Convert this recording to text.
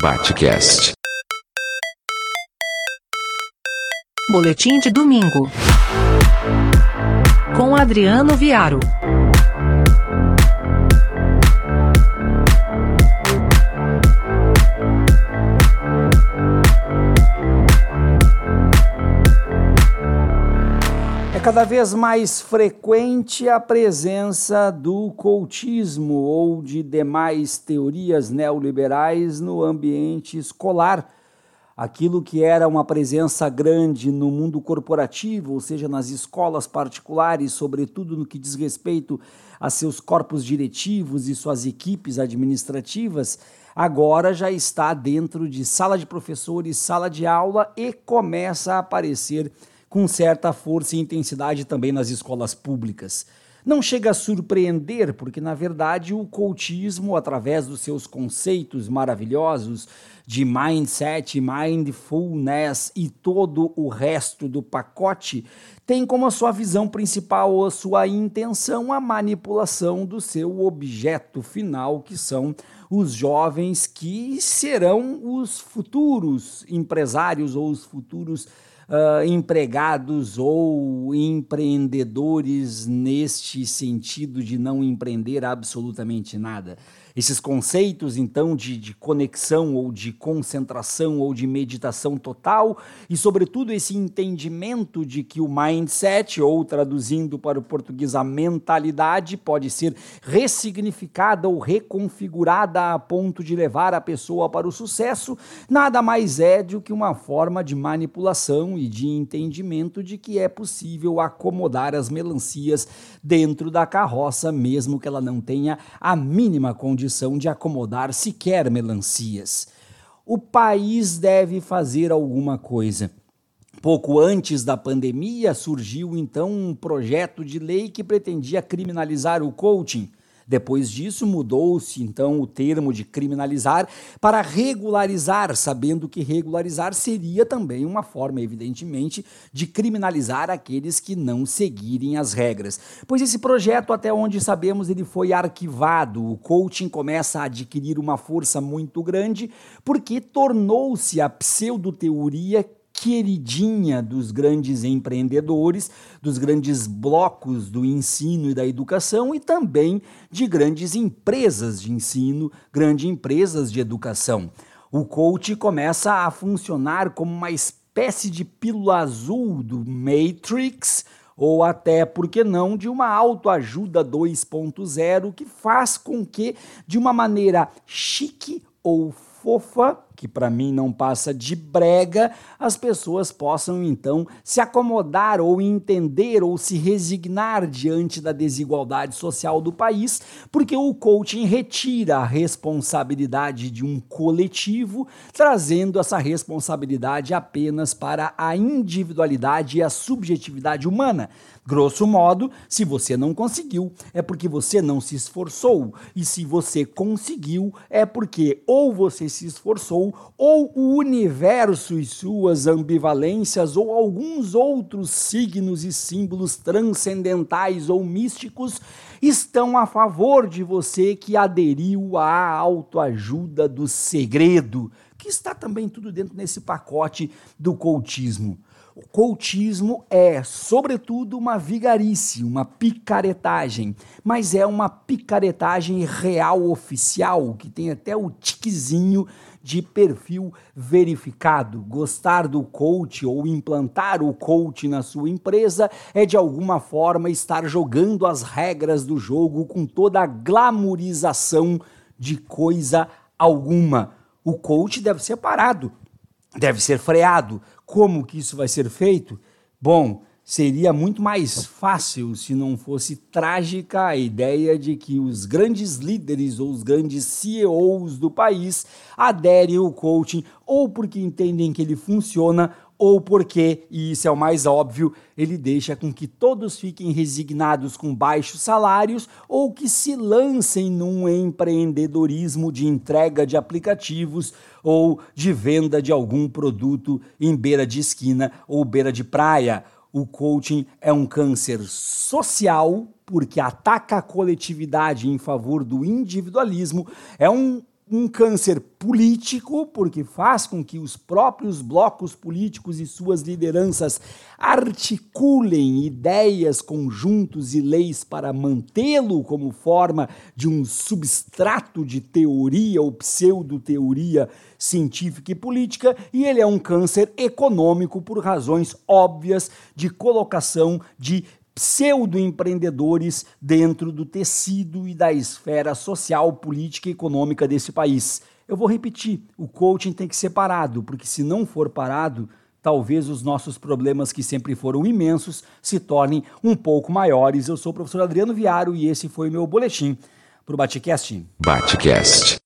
Batcast. Boletim de domingo. Com Adriano Viaro. É cada vez mais frequente a presença do cultismo ou de demais teorias neoliberais no ambiente escolar. Aquilo que era uma presença grande no mundo corporativo, ou seja, nas escolas particulares, sobretudo no que diz respeito a seus corpos diretivos e suas equipes administrativas, agora já está dentro de sala de professores, sala de aula e começa a aparecer com certa força e intensidade também nas escolas públicas. Não chega a surpreender, porque na verdade o cultismo, através dos seus conceitos maravilhosos de mindset, mindfulness e todo o resto do pacote, tem como a sua visão principal a sua intenção a manipulação do seu objeto final, que são os jovens que serão os futuros empresários ou os futuros uh, empregados ou empreendedores neste sentido de não empreender absolutamente nada. Esses conceitos, então, de, de, conexão ou de concentração ou de meditação total, e, sobretudo, esse entendimento de que o mindset, ou traduzindo para o português, a mentalidade, pode ser ressignificada ou reconfigurada a ponto de levar a pessoa para o sucesso, nada mais é do que uma forma de manipulação e de entendimento de que é possível acomodar as melancias dentro da carroça, mesmo que ela não tenha a mínima condição de acomodar sequer melancias. O país deve fazer alguma coisa. Pouco antes da pandemia, surgiu então um projeto de lei que pretendia criminalizar o coaching. Depois disso, mudou-se então o termo de criminalizar para regularizar, sabendo que regularizar seria também uma forma, evidentemente, de criminalizar aqueles que não seguirem as regras. Pois esse projeto, até onde sabemos, ele foi arquivado. O coaching começa a adquirir uma força muito grande porque tornou-se a pseudo-teoria queridinha dos grandes empreendedores, dos grandes blocos do ensino e da educação e também de grandes empresas de ensino, grandes empresas de educação. O coach começa a funcionar como uma espécie de pílula azul do Matrix ou até, por que não, de uma autoajuda 2.0 que faz com que, de uma maneira chique ou fofa, que para mim não passa de brega, as pessoas possam então se acomodar ou entender ou se resignar diante da desigualdade social do país, porque o coaching retira a responsabilidade de um coletivo, trazendo essa responsabilidade apenas para a individualidade e a subjetividade humana. Grosso modo, se você não conseguiu, é porque você não se esforçou. E se você conseguiu, é porque ou você se esforçou, ou o universo e suas ambivalências, ou alguns outros signos e símbolos transcendentais ou místicos estão a favor de você que aderiu à autoajuda do segredo, que está também tudo dentro desse pacote do cultismo. O cultismo é, sobretudo, uma vigarice, uma picaretagem, mas é uma picaretagem real oficial, que tem até o tiquezinho de perfil verificado. Gostar do coach ou implantar o coach na sua empresa é de alguma forma estar jogando as regras do jogo com toda a glamorização de coisa alguma. O coach deve ser parado, deve ser freado, como que isso vai ser feito? Bom, seria muito mais fácil se não fosse trágica a ideia de que os grandes líderes ou os grandes CEOs do país aderem ao coaching ou porque entendem que ele funciona ou porque, e isso é o mais óbvio, ele deixa com que todos fiquem resignados com baixos salários ou que se lancem num empreendedorismo de entrega de aplicativos ou de venda de algum produto em beira de esquina ou beira de praia. O coaching é um câncer social porque ataca a coletividade em favor do individualismo, é um um câncer político, porque faz com que os próprios blocos políticos e suas lideranças articulem ideias, conjuntos e leis para mantê-lo como forma de um substrato de teoria ou pseudo-teoria científica e política, e ele é um câncer econômico por razões óbvias de colocação de pseudo-empreendedores dentro do tecido e da esfera social, política e econômica desse país. Eu vou repetir: o coaching tem que ser parado, porque se não for parado, talvez os nossos problemas, que sempre foram imensos, se tornem um pouco maiores. Eu sou o professor Adriano Viaro e esse foi meu boletim para o Batecast. Batecast.